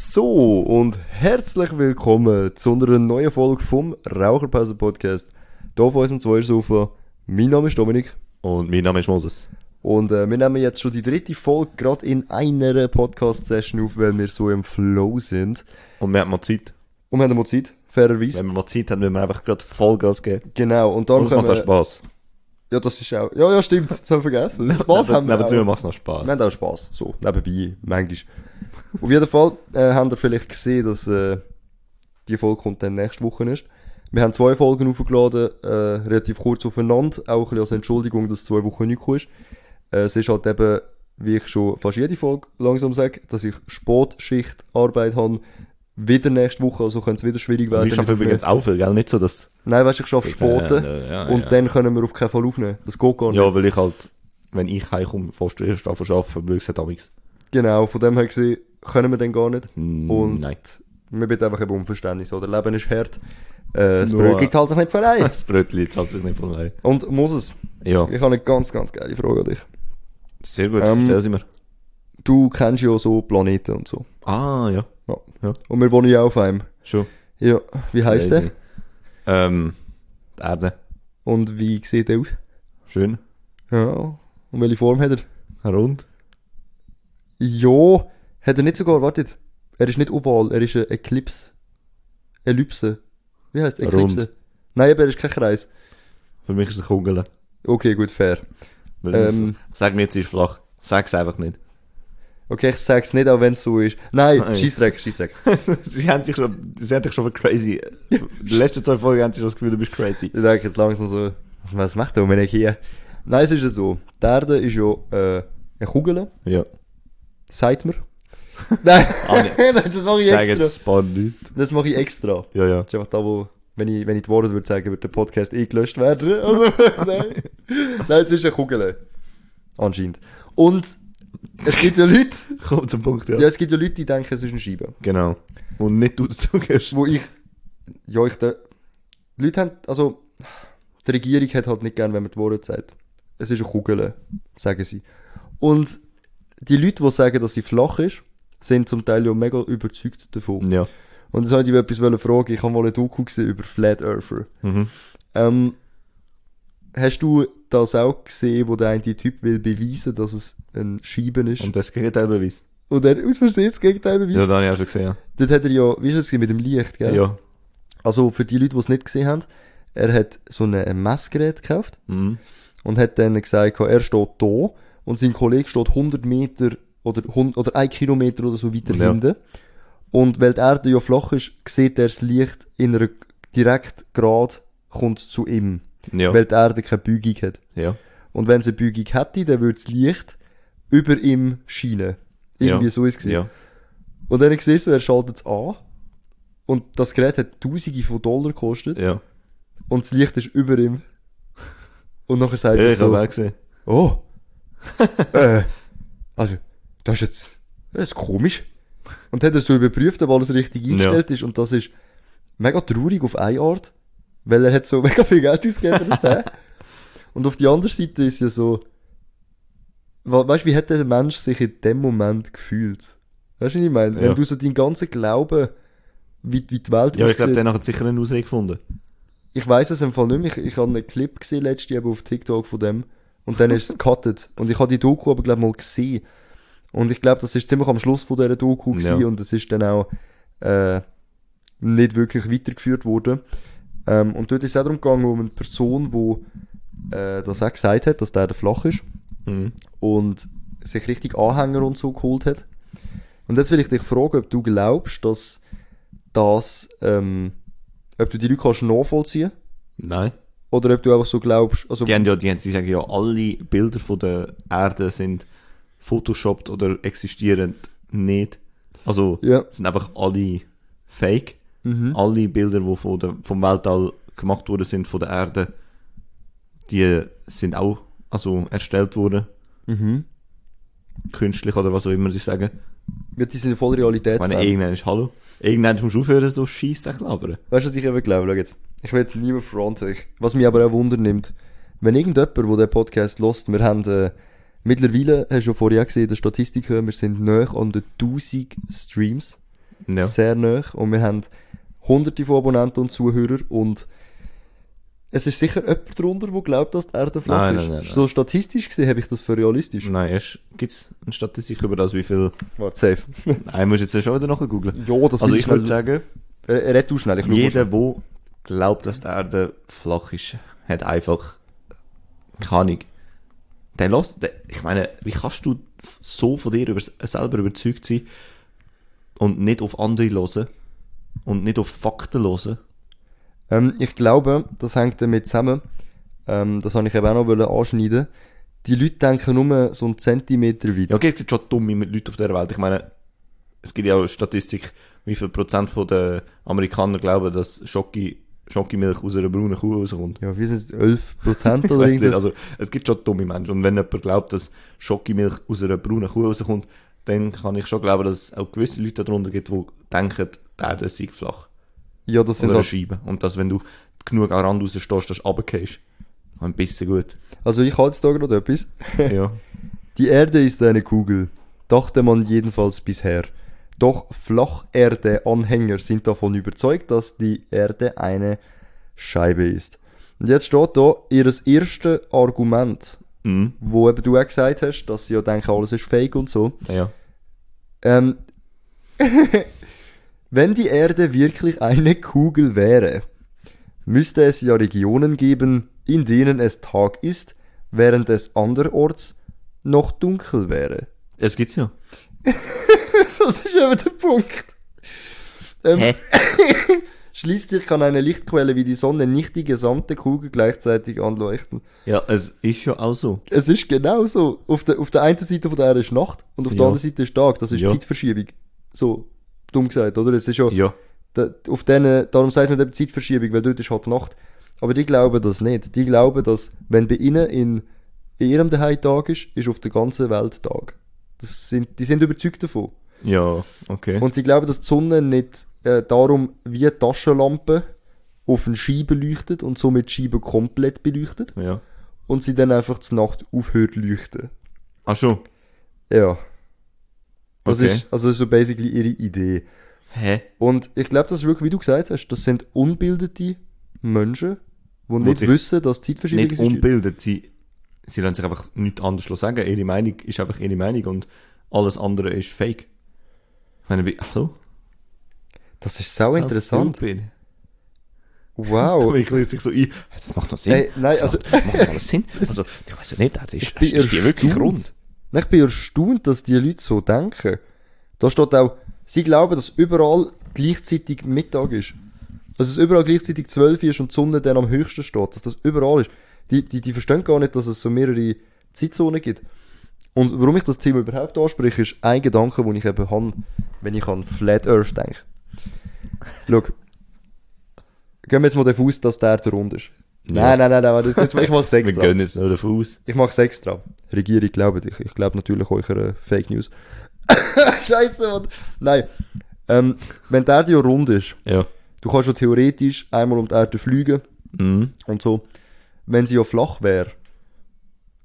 So, und herzlich willkommen zu einer neuen Folge vom Raucherpause Podcast. Hier auf unserem Zweiersofa. Mein Name ist Dominik. Und mein Name ist Moses. Und äh, wir nehmen jetzt schon die dritte Folge gerade in einer Podcast-Session auf, weil wir so im Flow sind. Und wir haben mal Zeit. Und wir haben mal Zeit, fairerweise. Wenn wir mal Zeit haben, müssen wir einfach gerade Vollgas geben. Genau, und dann Und es macht auch Spass. Ja, das ist auch... Ja, ja, stimmt, das haben wir vergessen. Spaß haben wir Nebenzu macht es noch Spass. Wir haben auch Spaß. So, nebenbei, manchmal. Auf jeden Fall äh, habt ihr vielleicht gesehen, dass äh, die Folge kommt dann nächste Woche ist. Wir haben zwei Folgen aufgeladen, äh, relativ kurz aufeinander, auch ein bisschen als Entschuldigung, dass zwei Wochen nicht gekommen ist. Äh, es ist halt eben, wie ich schon fast jede Folge langsam sage, dass ich Sportschichtarbeit habe, wieder nächste Woche, also könnte es wieder schwierig werden. Ich schaffe übrigens auch viel, gell? Nicht so, dass... Nein, weißt du, ich schaffe Sporten Äh, ja, und ja. dann können wir auf keinen Fall aufnehmen. Das geht gar nicht. Ja, weil ich halt, wenn ich heimkomme, fast erst anfangen arbeiten, weil ich es halt. Genau, von dem her gesehen, können wir dann gar nicht. Und Nein. wir bitten einfach eben um Verständnis, oder? Leben ist hart. Äh, das Nur- Brötchen zahlt sich nicht vorbei. Das Brötchen zahlt sich nicht von allein. Und Moses, Ja, ich habe eine ganz, ganz geile Frage an dich. sehr gut. Ähm, Stell sie mir. Du kennst ja so Planeten und so. Ah, ja. Ja. Ja. Und wir wohnen ja auf einem. Schon. Ja, wie heisst der? Ähm, die Erde. Und wie sieht der aus? Schön. Ja. Und welche Form hat er? Rund. Ja, hat er nicht sogar, wartet. Er ist nicht oval, er ist eine Eclipse. Ellipse. Wie heißt Eclipse? Rund. Nein, aber er ist kein Kreis. Für mich ist es eine Kugel. Okay, gut, fair. Weil Ähm. das- Sag nicht, es ist flach. Sag es einfach nicht. Okay, ich sag's nicht, auch wenn es so ist. Nein, Nein. Scheissdreck, Scheissdreck. sie haben sich schon, sie haben dich schon für crazy. Die letzten zwei Folgen haben sie schon das Gefühl, du bist crazy. Ich denke jetzt langsam so, was, was macht der Dominik hier? Nein, es ist ja so. Die Erde ist ja äh, eine Kugel, Ja. sagt mir. Nein, Ah. Nein, das mache ich Sag extra. jetzt spannend. Das mache ich extra. Ja, ja. Das ist einfach da, wo, wenn ich, wenn ich die Worte würde sagen, wird der Podcast eh gelöscht werden. Also, nein. Nein, es ist eine Kugel. Anscheinend. Und es gibt ja Leute, Komm zum Punkt, ja. ja, es gibt ja Leute, die denken, es ist eine Scheibe. Genau. Und nicht du dazu gehst. Wo ich, ja, ich, da, die Leute haben, also, die Regierung hat halt nicht gern, wenn man die Worte sagt. Es ist eine Kugel, sagen sie. Und die Leute, die sagen, dass sie flach ist, sind zum Teil ja mega überzeugt davon. Ja. Und jetzt wollte ich etwas fragen. Ich habe mal eine Doku gesehen über Flat Earther. Mhm. Ähm, hast du das auch gesehen, wo der eine Typ will beweisen, dass es ein Scheiben ist? Und das Gegenteil beweist. Und er aus Versehen das Gegenteil beweist? Ja, das habe ich auch schon gesehen. Ja. Dort hat er ja, wie ist das mit dem Licht, gell? Ja. Also für die Leute, die es nicht gesehen haben, er hat so ein ein Messgerät gekauft Mhm. und hat dann gesagt, er steht da und sein Kollege steht 100 Meter oder, 100, oder 1 Kilometer oder so weiter Ja. hinten. Und weil die Erde ja flach ist, sieht er das Licht in einer direkt Grad kommt zu ihm. Ja. Weil die Erde keine Beugung hat. ja. Und wenn sie eine Beugung hätte, dann würde das Licht über ihm scheinen. Irgendwie Ja. so ist es. Ja. Und dann siehst du, er schaltet es an. Und das Gerät hat Tausende von Dollar gekostet. Ja. Und das Licht ist über ihm. Und nachher sagt Ja, er ich so, es auch gesehen. oh, äh, also, das ist jetzt, das ist komisch. Und hat er so überprüft, ob alles richtig eingestellt ist. Und das ist mega traurig auf eine Art, weil er hat so mega viel Geld ausgegeben Teil. Und auf die andere Seite ist ja so, we- weißt du, wie hat der Mensch sich in dem Moment gefühlt? Weißt du, was ich meine? Wenn Ja. du so deinen ganzen Glauben, wie, wie die Welt Ja, ich glaube, aussieht- der hat sicher einen Ausweg gefunden. ich weiß es im Fall nicht mehr. Ich, ich habe einen Clip gesehen letztes Jahr auf TikTok von dem. Und dann ist es gecuttet. Und ich habe die Doku aber, glaube mal gesehen. Und ich glaube, das ist ziemlich am Schluss von dieser Doku gewesen. Ja. Und es ist dann auch äh, nicht wirklich weitergeführt worden. Ähm, und dort ist es auch darum gegangen, um eine Person, die äh, das auch gesagt hat, dass der der flach ist. Mhm. Und sich richtig Anhänger und so geholt hat. Und jetzt will ich dich fragen, ob du glaubst, dass das, ähm, ob du die Leute kannst nachvollziehen Nein. oder ob du einfach so glaubst, also Die, haben ja, die, haben, die sagen ja, alle Bilder von der Erde sind photoshoppt oder existieren nicht. Also Ja. sind einfach alle fake. Mhm. Alle Bilder, die von der, vom Weltall gemacht worden sind von der Erde, die sind auch also erstellt worden. Mhm. Künstlich oder was auch immer die sagen. Ja, die sind voll Ich meine, irgendwann ist Hallo. Irgendwann musst du aufhören, so Scheiß zu labern. Weißt du, was ich eben glaube? Schau jetzt. Ich will jetzt niemand fronten. Was mich aber auch Wunder nimmt, wenn irgendjemand, der den Podcast lost, wir haben äh, mittlerweile, hast du ja vorher gesehen, in der Statistik, wir sind näher an den 1000 Streams. Ja. sehr nah. Und wir haben hunderte von Abonnenten und Zuhörer und es ist sicher jemand drunter, der glaubt, dass die Erde flach Nein, ist. nein, nein, nein. So statistisch gesehen habe ich das für realistisch. Nein, erst gibt's eine Statistik über das, wie viel. Warte, safe. Nein, musst jetzt ja schon wieder nachher googeln. ja, das Also ich würde schnell- sagen, Äh, red du schnell, ich jeder, der glaubt, dass die Erde flach ist, hat einfach keine Der lässt, der, ich meine, wie kannst du so von dir über, selber überzeugt sein und nicht auf andere hören und nicht auf Fakten hören? ähm, Ich glaube, das hängt damit zusammen, ähm, das habe ich eben auch noch anschneiden die Leute denken nur so einen Zentimeter weit. Ja, okay, es gibt schon dumme Leute auf der Welt. Ich meine, es gibt ja auch Statistik, wie viel Prozent von den Amerikanern glauben, dass Schoki, Schokimilch aus einer braunen Kuh rauskommt. Ja, wie sind es? 11 Prozent Ich oder weiss nicht, also es gibt schon dumme Menschen. Und wenn jemand glaubt, dass Schokimilch aus einer braunen Kuh rauskommt, dann kann ich schon glauben, dass es auch gewisse Leute darunter gibt, die denken, die Erde sei flach. Ja, das sind Oder eine halt, Scheibe. Und dass, wenn du genug an Rand rausstehst, dass du runtergehst. Ein bisschen gut. also ich halte jetzt da gerade etwas. ja. Die Erde ist eine Kugel, dachte man jedenfalls bisher. Doch Flacherde-Anhänger sind davon überzeugt, dass die Erde eine Scheibe ist. Und jetzt steht da ihres erste Argument, Mhm. wo eben du auch gesagt hast, dass sie ja denken, alles ist fake und so. Ja. Ähm, wenn die Erde wirklich eine Kugel wäre, müsste es ja Regionen geben, in denen es Tag ist, während es anderorts noch dunkel wäre. Das gibt's ja. Das ist eben der Punkt. Ähm? Schließlich kann eine Lichtquelle wie die Sonne nicht die gesamte Kugel gleichzeitig anleuchten. Ja, es ist ja auch so. Es ist genau so. Auf der, auf der einen Seite von der Erde ist Nacht und auf der Ja. anderen Seite ist Tag. Das ist Ja. Zeitverschiebung. So dumm gesagt, oder? Es ist ja, Ja. da, auf denen, darum sagt man eben Zeitverschiebung, weil dort ist halt Nacht. Aber die glauben das nicht. Die glauben, dass, wenn bei ihnen in, in ihrem Daheim Tag ist, ist auf der ganzen Welt Tag. Das sind, die sind überzeugt davon. Ja, okay. Und sie glauben, dass die Sonne nicht äh, darum wie eine Taschenlampe auf eine Scheibe leuchtet und somit die Scheibe komplett beleuchtet ja. und sie dann einfach zur Nacht aufhört zu leuchten. Ach schon. Ja. Das Okay. ist also so basically ihre Idee. Hä? Und ich glaube, das ist wirklich, wie du gesagt hast, das sind unbildete Menschen, die nicht sich wissen, dass Zeitverschiebung Nicht ist. unbildet. Sie, sie lassen sich einfach nichts anderes sagen. Ihre Meinung ist einfach ihre Meinung und alles andere ist fake. Meine, wie, so. Das ist sau interessant. Stupid. Wow. Ich lese sich so ein. Das macht noch Sinn. Ey, nein, das also- macht, macht alles Sinn. Also, ich weiß ja nicht, das ist, bin ist die wirklich rund? Ich bin erstaunt, dass die Leute so denken. Da steht auch, sie glauben, dass überall gleichzeitig Mittag ist. Dass es überall gleichzeitig 12 ist und die Sonne dann am höchsten steht. Dass das überall ist. Die, die, die verstehen gar nicht, dass es so mehrere Zeitzonen gibt. Und warum ich das Thema überhaupt anspreche, ist ein Gedanke, den ich eben habe, wenn ich an Flat Earth denke. Schau. Gehen wir jetzt mal davon aus, dass der Erde rund ist. Ja. Nein, nein, nein, nein, das, jetzt, ich mach's Wir extra. gehen jetzt nur davon aus. Ich mach's extra. Regierung glaubt ich. Ich glaube natürlich eurer Fake News. Scheiße, Mann. Nein. Ähm, wenn Erde ja rund ist, Ja. du kannst ja theoretisch einmal um die Erde fliegen Mhm. und so. Wenn sie ja flach wäre,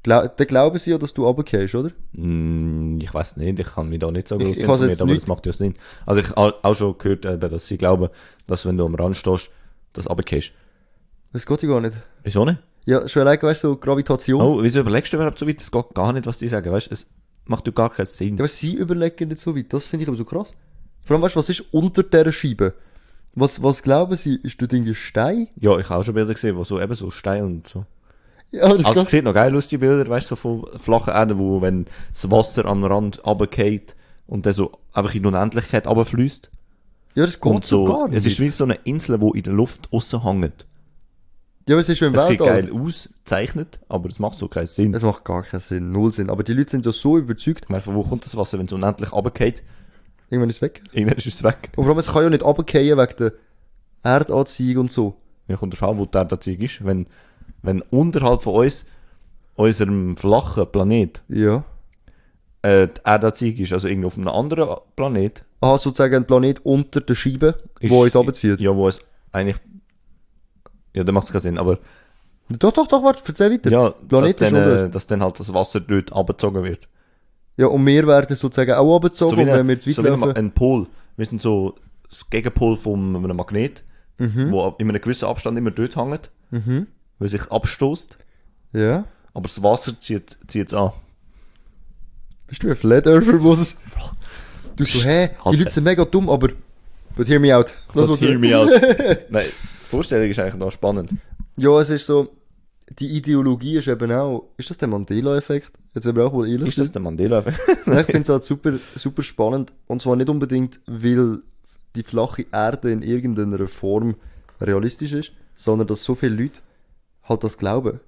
glaub, dann glauben sie ja, dass du runtergehst, oder? Mm, Ich weiß nicht, ich kann mich da nicht so groß jetzt aber das macht ja Sinn. Also ich habe auch schon gehört, dass sie glauben, dass wenn du am Rand stehst, das runtergehst. Das geht ja gar nicht. Wieso nicht? Ja, schon allein, weißt du, so Gravitation. Oh, wieso überlegst du überhaupt so weit? Das geht gar nicht, was die sagen, weißt du? Es macht ja gar keinen Sinn. Ja, aber sie überlegen nicht so weit. Das finde ich aber so krass. Vor allem, weißt du, was ist unter dieser Scheibe? Was, was glauben sie? Ist dort irgendwie Stein? Ja, ich habe auch schon Bilder gesehen, wo so eben so Stein und so. Ja, aber das Also es sieht noch geil aus, die Bilder, weißt du, so von flachen Erden, wo wenn das Wasser am Rand runtergeht und dann so einfach in die Unendlichkeit runterfließt. Ja, das geht so gar nicht. es ist wie so eine Insel, die in der Luft aussen hängt. ja, aber es ist schon im Es sieht geil auszeichnet, aber es macht so keinen Sinn. Das macht gar keinen Sinn, null Sinn. Aber die Leute sind ja so überzeugt, Ich meine, von wo kommt das Wasser, wenn es unendlich runtergeht? irgendwann ist es weg. Irgendwann ist es weg. Und vor allem, es kann ja nicht runterfallen wegen der Erdanziehung und so. Ja, kommt drauf an, wo die Erdanziehung ist. Wenn, wenn unterhalb von uns, unserem flachen Planet, Ja. äh, die Erdanziehung ist, also irgendwo auf einem anderen Planet, Aha, sozusagen ein Planet unter der Scheibe, ist, wo uns runterzieht. Ja, wo es eigentlich, ja, dann macht es keinen Sinn, aber Doch, doch, doch, warte, erzähl weiter. ja, dass Planet dann, ist äh, dass dann halt das Wasser dort abgezogen wird. Ja, und wir werden sozusagen auch runtergezogen, und wenn wir zu weit so wie ein, Ma- laufen. ein Pol. Wir sind so das Gegenpol von einem Magnet, Mhm. wo in einem gewissen Abstand immer dort hängt, Mhm. Weil sich abstoßt. Ja. Aber das Wasser zieht es an. Bist du ein Flat Earther, wo es... Du so, hä, die Alter. Leute sind mega dumm, aber... But hear me out. But hear me out. Nein, die Vorstellung ist eigentlich noch spannend. Ja, es ist so... Die Ideologie ist eben auch... Ist das der Mandela-Effekt? Jetzt wenn wir auch mal ehrlich Ist das der Mandela-Effekt? Ich finde es halt super, super spannend. Und zwar nicht unbedingt, weil die flache Erde in irgendeiner Form realistisch ist, sondern dass so viele Leute halt das glauben.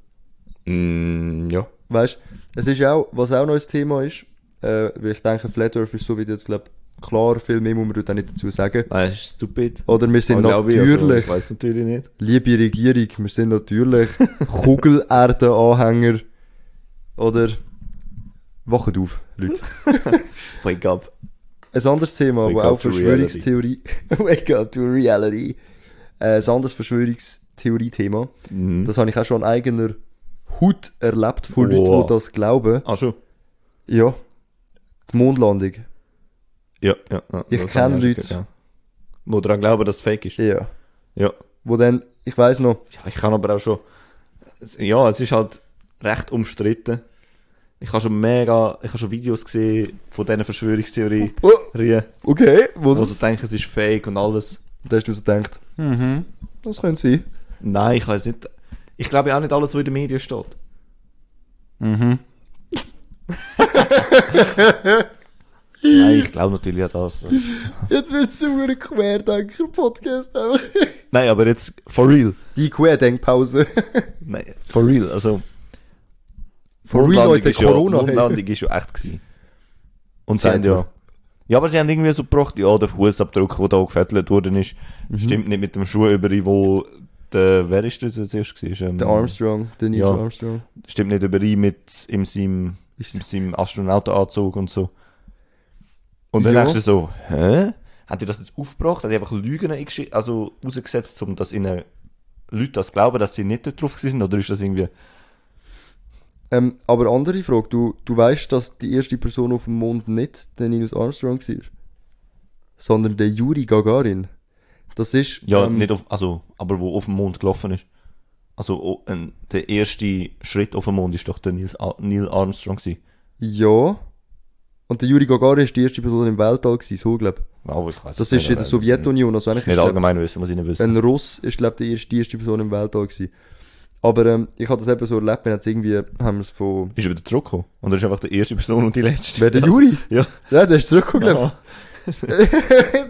mm, ja. Weißt es ist auch, was auch noch ein Thema ist, äh, weil ich denke, Flat Earth ist so wie du jetzt glaub, klar, viel mehr muss man auch nicht dazu sagen. Nein, ist stupid. Oder wir sind Aber glaube ich, also, natürlich, ich weiß natürlich nicht. liebe Regierung, wir sind natürlich Kugelerden-Anhänger. Oder wachet auf, Leute. Wake up. Ein anderes Thema, Wake wo auch Verschwörungstheorie. Wake up to reality. Äh, ein anderes Verschwörungstheorie-Thema. Mhm. Das habe ich auch schon an eigener Haut erlebt von Leuten, die das glauben. Ah, schon? Ja. Die Mondlandung. Ja, ja. ja Ich das kenn habe auch schon Leute. gehört, Ja. Wo daran glauben, dass es fake ist. Ja. Ja. Wo dann, ich weiß noch, Ja, ich kann aber auch schon. Ja, es ist halt recht umstritten. Ich habe schon mega, ich habe schon Videos gesehen von diesen Verschwörungstheorien, oh, wo okay, wo sie das, denken, es ist fake und alles. da hast du so gedacht, mhm, das könnte sein. Nein, ich weiß nicht. Ich glaube auch nicht alles, was in den Medien steht. Mhm. Nein, ich glaube natürlich an das. Jetzt wird es so ein Querdenker-Podcast. Nein, aber jetzt for real. Die Querdenkpause. Nein, for real. Also, For real, Mondlandung Leute, ist ja, Corona, hey. Mondlandung ist ja echt gewesen. Und sie haben ja. Ja, aber sie haben irgendwie so gebracht, ja, der Fußabdruck, der da gefettelt worden ist, Mhm. stimmt nicht mit dem Schuh überein, wo der, wer ist das zuerst gewesen? Ähm, Der Armstrong, der Neil Ja. Armstrong. Stimmt nicht überein mit in seinem, in seinem Astronautenanzug und so. Und dann Ja. denkst du so, hä? Haben die das jetzt aufgebracht? Haben die einfach Lügen also rausgesetzt, um dass ihnen Leute das glauben, dass sie nicht dort drauf sind? Oder ist das irgendwie, Ähm, aber andere Frage, du, du weißt, dass die erste Person auf dem Mond nicht der Neil Armstrong war, sondern der Yuri Gagarin. Das ist, ja, ähm, nicht auf, also, aber wo auf dem Mond gelaufen ist? Also, oh, ein, der erste Schritt auf dem Mond ist doch der Neil, Neil Armstrong gewesen. ja. Und der Yuri Gagarin ist die erste Person im Weltall gewesen, so glaub. Aber ich weiß Das ist in der Sowjetunion, also eigentlich Nicht ist, glaub, allgemein wissen, was ich nicht wissen. ein Russ ist, glaub, die erste, die erste Person im Weltall gewesen. Aber, ähm, ich habe das eben so erlebt, wir haben irgendwie, haben es von, Ist er wieder zurückgekommen? Und er ist einfach die erste Person und die letzte? wer der Yuri? Ja. Ja, der ist zurückgekommen, glaubst Ja.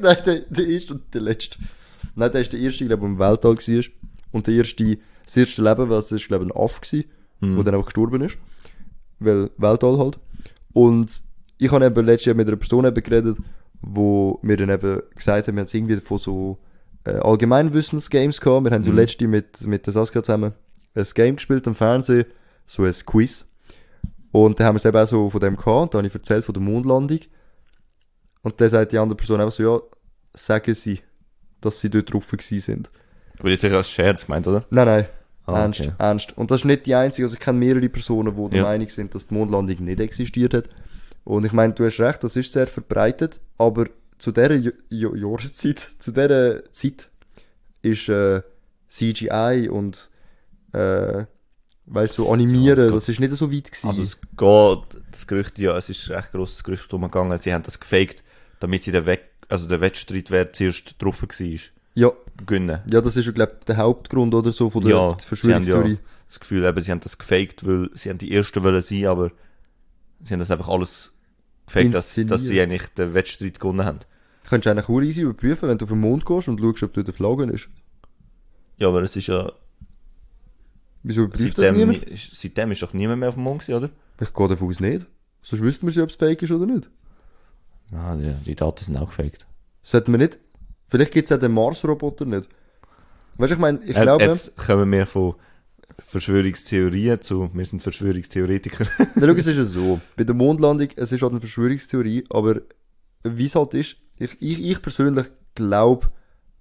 Nein, der, der erste und der letzte. Nein, der ist der erste, glaube ich, der im Weltall war. Und der erste, das erste Leben, was ist, glaube ich, ein Affe gewesen, Mhm. wo dann einfach gestorben ist. Weil Weltall halt. Und ich habe eben letztes Jahr mit einer Person eben geredet, wo mir dann eben gesagt haben, wir haben irgendwie von so äh, Allgemeinwissensgames gehabt. Wir haben so Mhm. letzte mit, mit der Saskia zusammen ein Game gespielt am Fernsehen, so ein Quiz. Und dann haben wir es eben auch so von dem gehabt, da habe ich erzählt von der Mondlandung. Und dann sagt die andere Person einfach so, ja, sagen sie, dass sie dort drauf sind. Aber jetzt sicher als Scherz gemeint, oder? Nein, nein, Ah, ernst, okay. ernst. Und das ist nicht die einzige, also ich kenne mehrere Personen, die der Ja. Meinung sind, dass die Mondlandung nicht existiert hat. Und ich meine, du hast recht, das ist sehr verbreitet, aber zu dieser J J Jahreszeit, zu dieser Zeit ist äh, CGI und äh, weißt du, so animieren, Ja, das ist nicht so weit gewesen. Also es geht, das Gerücht, ja, es ist ein recht grosses Gerücht umgegangen, sie haben das gefaked, damit sie den, Wett, also der Wettstreitwert zuerst drauf war. ja, Gönnen. ja, das ist glaube ich, der Hauptgrund oder so von der Ja, Verschwörungstheorie. ja das Gefühl, eben, sie haben das gefaked, weil sie haben die Ersten wollen sein, aber sie haben das einfach alles gefaked, dass, dass sie eigentlich den Wettstreit gewonnen haben. Könntest du eigentlich auch easy überprüfen, wenn du auf den Mond gehst und schaust, ob dort eine Flagge ist. Ja, aber es ist ja, Wieso überprüft das seitdem, niemand? ist, seitdem ist doch niemand mehr auf dem Mond gewesen, oder? Ich gehe davon aus nicht. Sonst wüssten wir sie, ob es fake ist oder nicht. Ah, die, die Daten sind auch gefaked. Sollten wir nicht. Vielleicht gibt es auch den Mars-Roboter nicht. Weißt du, ich meine, ich jetzt, glaube, jetzt kommen wir von Verschwörungstheorien zu, wir sind Verschwörungstheoretiker. Na, schau, es ist ja so. Bei der Mondlandung, es ist halt eine Verschwörungstheorie, aber wie es halt ist, ich, ich, ich persönlich glaube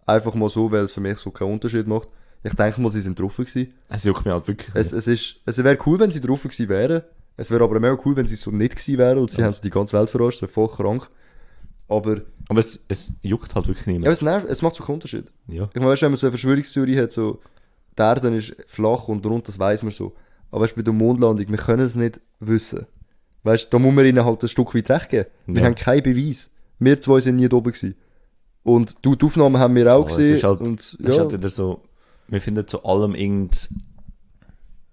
einfach mal so, weil es für mich so keinen Unterschied macht. Ich denke mal, sie sind drauf gewesen. Es juckt mich halt wirklich. Es, es ist, es wäre cool, wenn sie drauf gewesen wären. Es wäre aber mega cool, wenn sie so nicht gewesen wären und sie haben so die ganze Welt verarscht, wäre voll krank. Aber, Aber es, es juckt halt wirklich ja, niemand. es, nervt, es macht so keinen Unterschied. Ja. Ich meine, weißt, wenn man so eine Verschwörungstheorie hat, so, die Erde ist flach und rund, das weiß man so. Aber weißt, bei der Mondlandung, wir können es nicht wissen. Weißt, da muss man ihnen halt ein Stück weit recht geben. Wir Ja. haben keinen Beweis. Wir zwei sind nie da oben gewesen. Und du, die Aufnahmen haben wir auch es gesehen. ist halt- und, ja, ist halt wieder so, wir finden zu allem irgend,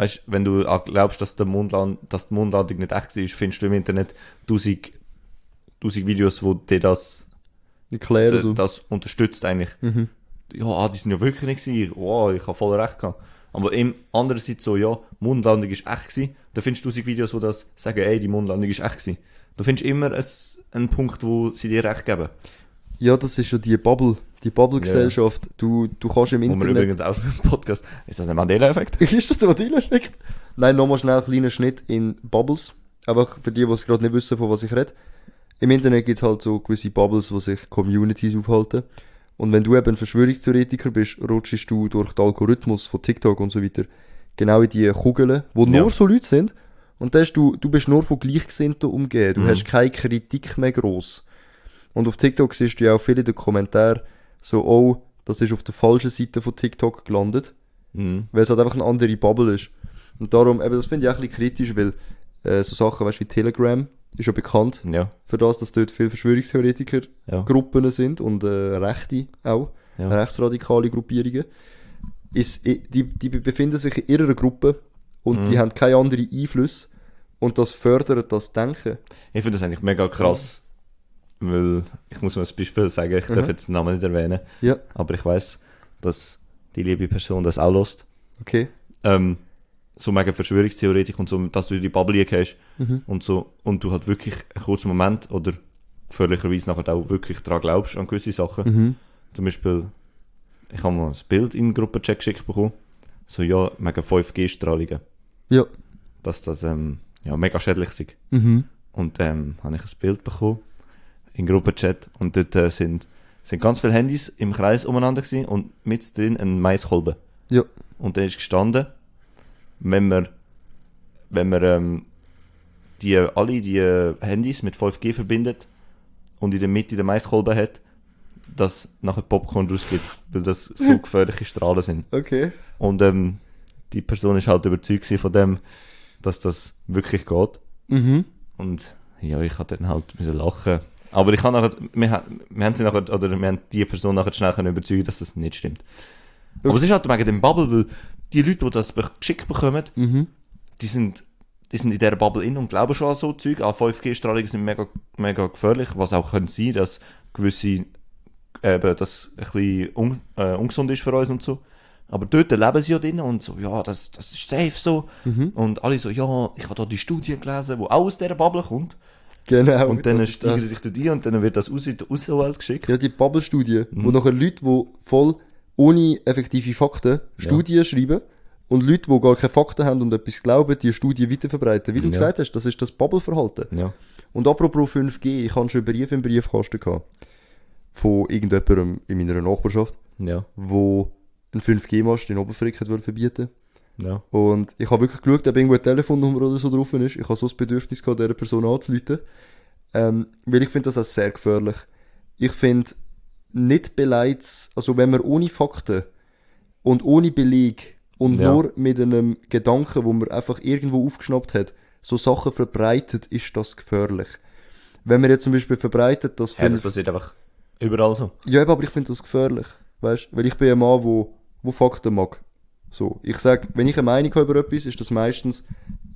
weißt, wenn du glaubst, dass, der Mondland, dass die Mondlandung nicht echt war, findest du im Internet tausend, tausend Videos, wo dir das, erklären so. das unterstützt eigentlich. Mhm. Ja, ah, die sind ja wirklich nicht gewesen. Wow, ich habe voll recht gehabt. Aber im andererseits so, ja, Mondlandung ist echt gewesen. Da findest du tausend Videos, wo das sagen, ey, die Mondlandung ist echt gewesen. Du findest immer ein, einen Punkt, wo sie dir recht geben. Ja, das ist ja die Bubble, die Bubble-Gesellschaft. Du, du kannst im Wo wir Internet... übrigens auch schon im Podcast, ist das ein Mandela-Effekt? ist das der Vanille-Effekt? Nein, nochmal schnell einen kleinen Schnitt in Bubbles. Einfach für die, die es gerade nicht wissen, von was ich rede. Im Internet gibt es halt so gewisse Bubbles, wo sich Communities aufhalten. Und wenn du eben ein Verschwörungstheoretiker bist, rutschst du durch den Algorithmus von TikTok und so weiter genau in die Kugeln, wo Ja. nur so Leute sind. Und da hast du, du bist nur von Gleichgesinnten umgeben. Du Mhm. hast keine Kritik mehr gross. Und auf TikTok siehst du ja auch viele in den Kommentaren so, oh, das ist auf der falschen Seite von TikTok gelandet Mhm. weil es halt einfach eine andere Bubble ist. Und darum, eben, das finde ich auch ein bisschen kritisch, weil äh, so Sachen, weißt du, wie Telegram ist ja bekannt Ja, für das, dass dort viele Verschwörungstheoretiker ja. Sind und äh, Rechte auch, Ja. rechtsradikale Gruppierungen. Ist, die, die befinden sich in ihrer Gruppe und Mhm. die haben keine anderen Einflüsse und das fördert das Denken. Ich finde das eigentlich mega krass, weil ich muss mal ein Beispiel sagen, ich darf Mhm. jetzt den Namen nicht erwähnen, Ja, aber ich weiß, dass die liebe Person das auch lost. okay. Ähm, so mega Verschwörungstheoretik und so, dass du in die Bubble hast Mhm. und so und du halt wirklich einen kurzen Moment oder gefährlicherweise nachher auch wirklich daran glaubst an gewisse Sachen. Mhm. Zum Beispiel, ich habe mal ein Bild in den Gruppenchat geschickt bekommen, so ja, mega 5G-Strahlungen, Ja. dass das ähm, ja, mega schädlich ist. Mhm. Und ähm, habe ich ein Bild bekommen im Gruppenchat und dort äh, sind, sind ganz viele Handys im Kreis umeinander gewesen und mit drin ein Maiskolben. Ja. Und da ist gestanden, wenn man, wenn man ähm, die, alle die äh, Handys mit 5G verbindet und in der Mitte den Maiskolben hat, dass nachher Popcorn rausgibt, weil das so gefährliche Strahlen sind. Okay. Und ähm, die Person ist halt überzeugt von dem, dass das wirklich geht. Mhm. Und ja, ich hatte dann halt müssen lachen. Aber ich habe nachher, wir, wir haben sie nachher, oder wir haben die Person nachher schnell können überzeugen, dass das nicht stimmt. Aber es ist halt wegen dem Bubble, weil die Leute, die das geschickt bekommen, Mhm. die sind, die sind in dieser Bubble in und glauben schon an so Zeug. An 5G-Strahlungen sind mega, mega gefährlich, was auch können sein, dass gewisse, eben, das ein bisschen un, äh, ungesund ist für uns und so. Aber dort leben sie ja drin und so, ja, das, das ist safe so. Mhm. Und alle so, ja, ich habe da die Studie gelesen, die auch aus dieser Bubble kommt. Genau. Und dann steigen sie sich dort ein und dann wird das aus in die Außenwelt geschickt. Ja, die Bubble-Studie, Mhm. wo nachher Leute, die voll ohne effektive Fakten Studien schreiben und Leute, die gar keine Fakten haben und etwas glauben, die Studie weiterverbreiten. Wie du Ja. gesagt hast, das ist das Bubble-Verhalten. Ja. Und apropos 5G, ich habe schon einen Brief im Briefkasten gehabt von irgendjemandem in meiner Nachbarschaft, Ja. wo einen 5G-Mast in Oberfrick hat wollen verbieten Ja. Und ich habe wirklich geschaut, ob irgendwo eine Telefonnummer oder so drauf ist. Ich habe so das Bedürfnis gehabt, dieser Person anzuleiten. Ähm, weil ich finde das auch sehr gefährlich. Ich finde, nicht beleids, also wenn man ohne Fakten und ohne Beleg und Ja. nur mit einem Gedanken, wo man einfach irgendwo aufgeschnappt hat, so Sachen verbreitet, ist das gefährlich. Wenn man jetzt zum Beispiel verbreitet, dass ja, das passiert einfach überall so. ja, aber ich finde das gefährlich. Weißt weil ich bin ein Mann, wo, wo Fakten mag. So, ich sag, wenn ich eine Meinung habe über etwas, ist das meistens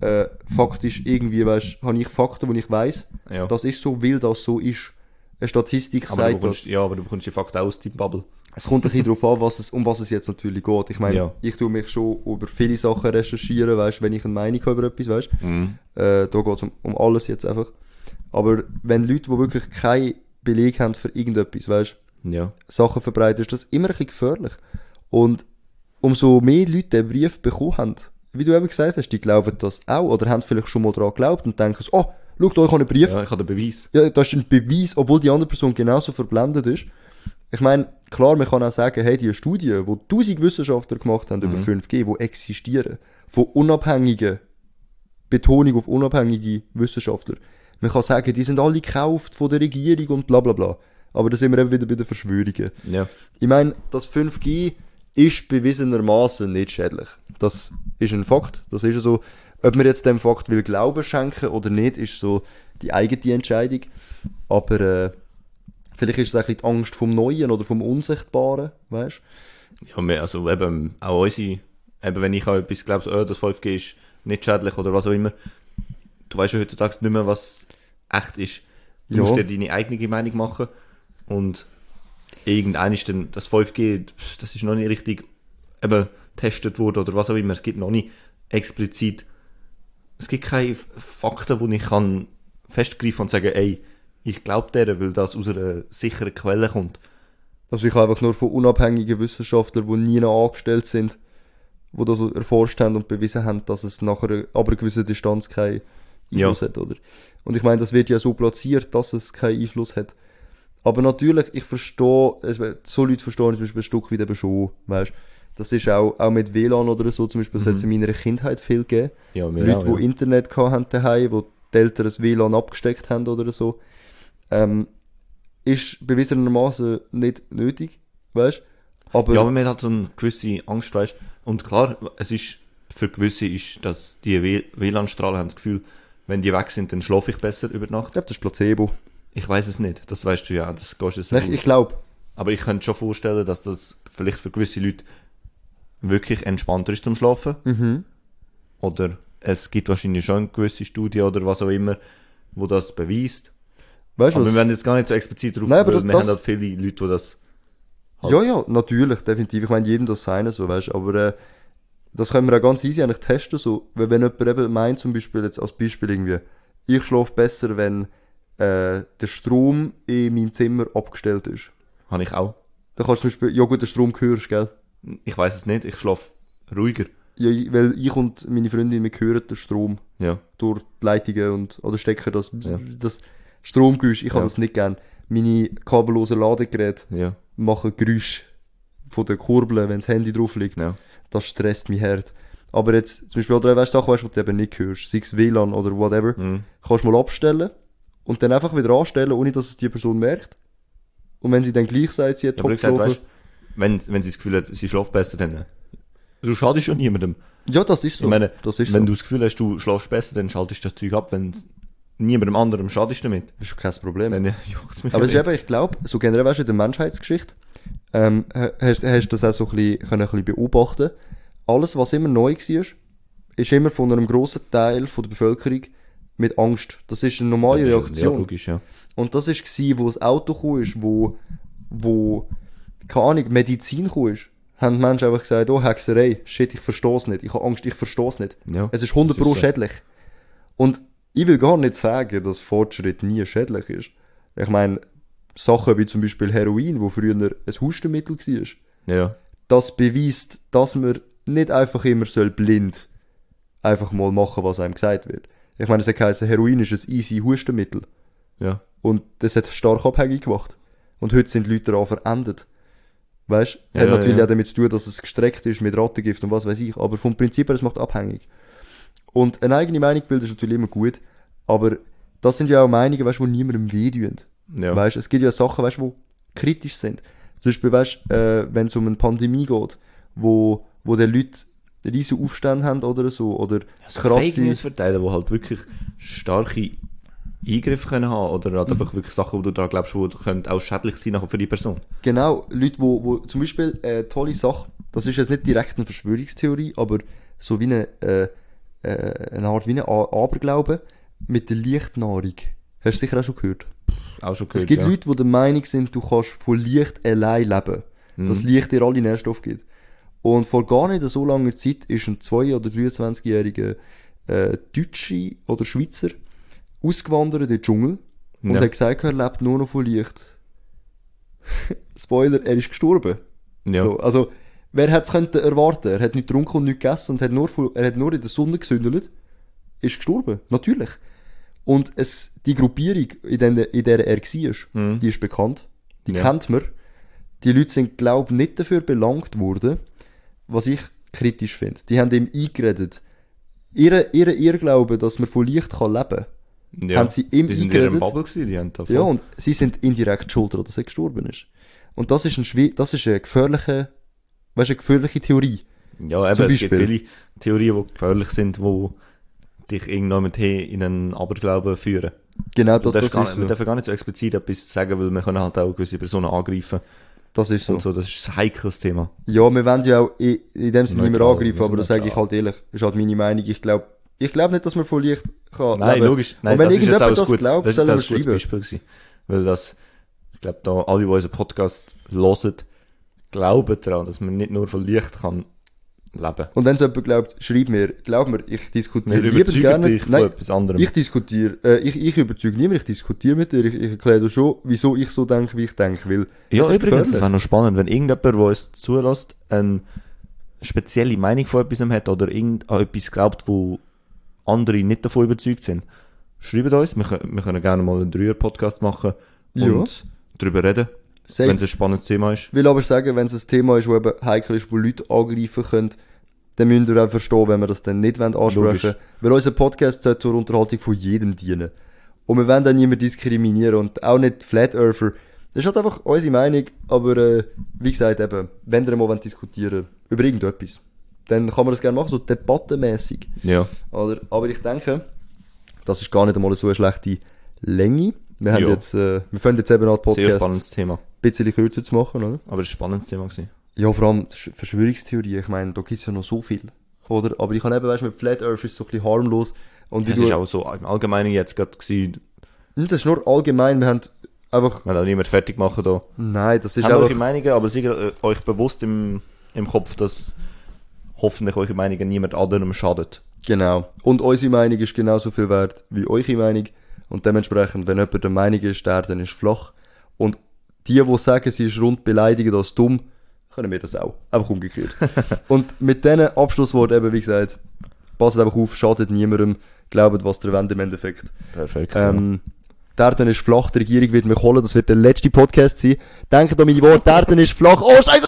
äh, faktisch irgendwie, weißt habe ich Fakten, die ich weiß, Ja. das ist so, weil das so ist. Eine Statistik aber sagt bekommst, das. ja, aber du bekommst die Fakten aus deinem Bubble. Es kommt ein bisschen darauf an, was es, um was es jetzt natürlich geht. Ich meine, Ja. ich tue mich schon über viele Sachen recherchieren, weißt wenn ich eine Meinung habe über etwas, weißt Mhm. äh, da geht es um, um alles jetzt einfach. Aber wenn Leute, die wirklich keinen Beleg haben für irgendetwas, weißt Ja. Sachen verbreitet, ist das immer ein bisschen gefährlich. Und umso mehr Leute den Brief bekommen haben, wie du eben gesagt hast, die glauben das auch oder haben vielleicht schon mal daran geglaubt und denken, so, oh, schau da, ich habe einen Brief. Ja. Ja, ich habe den Beweis. das ist ein Beweis, obwohl die andere Person genauso verblendet ist. Ich meine, klar, man kann auch sagen, hey, die Studie, die tausend Wissenschaftler gemacht haben über 5G, die existieren, von unabhängigen Betonung auf unabhängige Wissenschaftler. Man kann sagen, die sind alle gekauft von der Regierung und bla bla bla. Aber da sind wir eben wieder bei den Verschwörungen. Ja. Ich meine, das 5G ist bewiesenermaßen nicht schädlich. Das ist ein Fakt, das ist so. Ob man jetzt dem Fakt will Glauben schenken oder nicht, ist so die eigene Entscheidung. Aber äh, vielleicht ist es ein bisschen die Angst vom Neuen oder vom Unsichtbaren, weißt Ja, also eben, auch unsere, eben wenn ich auch etwas glaube, so, oh, das 5G ist nicht schädlich oder was auch immer, du weißt ja heutzutage nicht mehr, was echt ist. Du Ja. musst dir deine eigene Meinung machen und irgendein ist dann, das 5G, pff, das ist noch nicht richtig eben getestet worden oder was auch immer, es gibt noch nicht explizit, es gibt keine Fakten, wo ich kann festgreifen und sagen, ey, ich glaube der, weil das aus einer sicheren Quelle kommt. Also ich habe einfach nur von unabhängigen Wissenschaftlern, die nie noch angestellt sind, die das so erforscht haben und bewiesen haben, dass es nach einer, aber einer gewissen Distanz keinen Einfluss hat, oder? Und ich meine, das wird ja so platziert, dass es keinen Einfluss hat. Aber natürlich, ich verstehe, es, so Leute verstehen ich zum Beispiel ein Stück weit eben schon, weißt Das ist auch, auch mit WLAN oder so, zum Beispiel, das hat es in meiner Kindheit viel gegeben. Ja, Leute, auch, die ja. Internet gehabt haben daheim, wo die Eltern das WLAN abgesteckt haben oder so, ähm, ist bewiesenermaßen nicht nötig, weißt Aber, Ja, aber man hat halt so eine gewisse Angst, weißt Und klar, es ist, für gewisse ist, dass die WLAN-Strahlen haben das Gefühl, wenn die weg sind, dann schlafe ich besser über ich Nacht. glaube, das ist Placebo. Ich weiß es nicht, das weißt du ja, das gehst jetzt Ich, ich glaube, Aber ich könnte schon vorstellen, dass das vielleicht für gewisse Leute wirklich entspannter ist zum Schlafen. mhm. Oder es gibt wahrscheinlich schon gewisse Studien oder was auch immer, wo das beweist. weißt Aber was? wir werden jetzt gar nicht so explizit drauf, Nein, aber das- wir das- haben halt viele Leute, die das halt- Ja, ja, natürlich, definitiv. Ich meine, jedem das seine so, weißt du. Aber äh, das können wir auch ganz easy eigentlich testen. So. Weil wenn jemand eben meint, zum Beispiel, jetzt als Beispiel irgendwie, ich schlafe besser, wenn äh, der Strom in meinem Zimmer abgestellt ist. habe ich auch. Dann kannst du zum Beispiel, ja gut, den Strom hörst, gell? Ich weiß es nicht, ich schlafe ruhiger. Ja, weil ich und meine Freundin, wir hören den Strom Ja. durch die Leitungen und, oder Stecker, das, Ja. das Stromgeräusch, ich habe Ja. das nicht gern. Meine kabellosen Ladegeräte Ja. machen Geräusch von den Kurbeln, wenn das Handy drauf liegt. Ja. Das stresst mich hart. Aber jetzt, zum Beispiel, oder weißt du, Sachen, weißt, die du eben nicht hörst, sei es WLAN oder whatever, Mhm. kannst du mal abstellen und dann einfach wieder anstellen, ohne dass es die Person merkt. Und wenn sie dann gleich sagt, sie hat Ja, top gesagt, weißt, wenn, wenn sie das Gefühl hat, sie schläft besser, dann. äh, Du schadest schon niemandem. ja, das ist so. Ich meine, das ist wenn so. du das Gefühl hast, du schläfst besser, dann schaltest du das Zeug ab, wenn niemandem anderem schadest damit. das ist kein Problem. Dann äh, juckt's mich Aber es ist eben, ich glaube, so generell weißt du, in der Menschheitsgeschichte, ähm, ha- hast, hast du das auch so ein bisschen, können ein bisschen beobachten. Alles, was immer neu war, ist immer von einem grossen Teil von der Bevölkerung mit Angst. Das ist eine normale Ja, Reaktion. Ja, logisch, ja. Und das ist gsi, wo das Auto gekommen ist, wo, wo, keine Ahnung, Medizin gekommen ist, haben die Menschen einfach gesagt, oh, Hexerei, shit, ich versteh's nicht, ich habe Angst, ich versteh's nicht. ja. Es ist 100 Das pro ist so. schädlich. Und ich will gar nicht sagen, dass Fortschritt nie schädlich ist. Ich meine, Sachen wie zum Beispiel Heroin, wo früher ein Hustenmittel war, Ja. das beweist, dass man nicht einfach immer soll blind einfach mal machen, was einem gesagt wird. Ich meine, es hat geheißen, Heroin ist ein easy Hustenmittel. Ja. Und das hat stark abhängig gemacht. Und heute sind Leute daran verendet. Weißt Ja, Hat natürlich ja. auch damit zu tun, dass es gestreckt ist mit Rattengift und was weiß ich. Aber vom Prinzip her, es macht abhängig. Und eine eigene Meinung bilden ist natürlich immer gut. Aber das sind ja auch Meinungen, weißt du, die niemandem wehtun. Ja. Weißt es gibt ja Sachen, weißt du, die kritisch sind. Zum Beispiel, weißt äh, wenn es um eine Pandemie geht, wo, wo die Leute riesen Aufstände haben oder so, oder Fake krasse, News verteilen, die halt wirklich starke Eingriffe können haben oder Mhm. halt einfach wirklich Sachen, wo du da glaubst, die können auch schädlich sein für die Person. Genau, Leute, wo, wo zum Beispiel äh, tolle Sache, das ist jetzt nicht direkt eine Verschwörungstheorie, aber so wie eine, äh, äh, eine Art wie eine A- Aberglaube mit der Lichtnahrung. Hast du sicher auch schon gehört. Auch schon gehört, es gibt ja. Leute, die der Meinung sind, du kannst von Licht allein leben. Mhm. Dass Licht dir alle Nährstoffe gibt. Und vor gar nicht so langer Zeit ist ein 2- oder 23-jähriger äh, Deutsche oder Schweizer ausgewandert in den Dschungel und Ja. hat gesagt, er lebt nur noch von Licht. Spoiler, er ist gestorben. Ja. So, also, wer hätte es könnte erwarten? Er hat nicht getrunken und nicht gegessen und hat nur, von- er hat nur in der Sonne gesündelt. Ist gestorben. Natürlich. Und es, die Gruppierung, in der, in der er war, Mhm. die ist bekannt. Die Ja. kennt man. Die Leute sind, glaub ich, nicht dafür belangt worden, was ich kritisch finde. Die haben ihm eingeredet, ihre, ihre Irrglaube, dass man von Licht kann leben Ja. Haben sie ihm die sind in eingeredet? Bubble gewesen, die haben da voll- Ja, und sie sind indirekt schuld, daran, dass er gestorben ist. Und das ist ein das ist eine gefährliche, weißt eine gefährliche Theorie. Ja, eben, es gibt viele Theorien, die gefährlich sind, die dich irgendwann mit in einen Aberglauben führen. Genau, das, das darfst gar ist nicht, wir so. dürfen gar nicht so explizit etwas sagen, weil wir können halt auch gewisse Personen angreifen Das ist so. und so. Das ist ein heikles Thema. Ja, wir wollen ja auch in, in dem Sinne nicht mehr angreifen, aber das sage ich halt ehrlich. ist halt meine Meinung. Ich glaube, ich glaube nicht, dass man von Licht kann Nein, leben. logisch. Nein, Und wenn das irgendjemand das glaubt, das ist soll er schreiben. Beispiel gewesen. Weil das, ich glaube, da alle, die unseren Podcast hören, glauben daran, dass man nicht nur von Licht kann leben. Und wenn es jemand glaubt, schreib mir. Glaub mir, ich diskutiere Wir überzeugen gerne. dich von Nein, etwas anderem. ich diskutiere, äh, ich, ich überzeuge niemand, ich diskutiere mit dir, ich, ich erkläre dir schon, wieso ich so denke, wie ich denke, weil ja, es ist übrigens, es gefährlich. wäre noch spannend, wenn irgendjemand, der uns zulässt, eine spezielle Meinung von etwas hat oder irgend an etwas glaubt, wo andere nicht davon überzeugt sind. Schreibt uns, wir, können- wir können gerne mal einen Dreier-Podcast machen Ja. und darüber reden, wenn es ein spannendes Thema ist. Ich will aber sagen, wenn es ein Thema ist, das eben heikel ist, wo Leute angreifen können, dann müsst ihr auch verstehen, wenn wir das dann nicht wollen ansprechen Logisch. Weil unser Podcast sollte zur Unterhaltung von jedem dienen. Und wir wollen dann niemanden diskriminieren und auch nicht Flat Earther. Das ist halt einfach unsere Meinung, aber äh, wie gesagt, eben, wenn ihr mal diskutieren über irgendetwas, dann kann man das gerne machen, so debattenmäßig. Ja. Oder? Aber ich denke, das ist gar nicht einmal so eine schlechte Länge. Wir haben Ja. jetzt, äh, wir fangen jetzt eben an, spannendes Thema. ein bisschen kürzer zu machen, oder? Aber es war ein spannendes Thema. Gewesen. Ja, vor allem Sch- Verschwörungstheorie, ich meine, da gibt's ja noch so viel. Oder? Aber ich habe eben, weißt du, mit Flat Earth ist so ein bisschen harmlos. Und wie Es du, ist auch so im Allgemeinen jetzt gerade gewesen, Hm, das ist nur allgemein, wir haben einfach, weil auch niemand fertig machen da. nein, das ist Habt eure einfach, Meinungen, aber seid äh, euch bewusst im, im Kopf, dass hoffentlich eure Meinungen niemand anderem schadet. genau. Und unsere Meinung ist genauso viel wert wie eure Meinung. Und dementsprechend, wenn jemand der Meinung ist, der dann ist flach. Und die, die sagen, sie ist rund beleidigen als dumm, können wir das auch. Einfach umgekehrt. und mit diesen Abschlussworten eben, wie gesagt, passt einfach auf, schadet niemandem, glaubt, was ihr wollt im Endeffekt. Perfekt. Ähm, der Erde ist flach, die Regierung wird mich holen, das wird der letzte Podcast sein. Denkt an meine Worte, der ist flach. Oh, scheiße!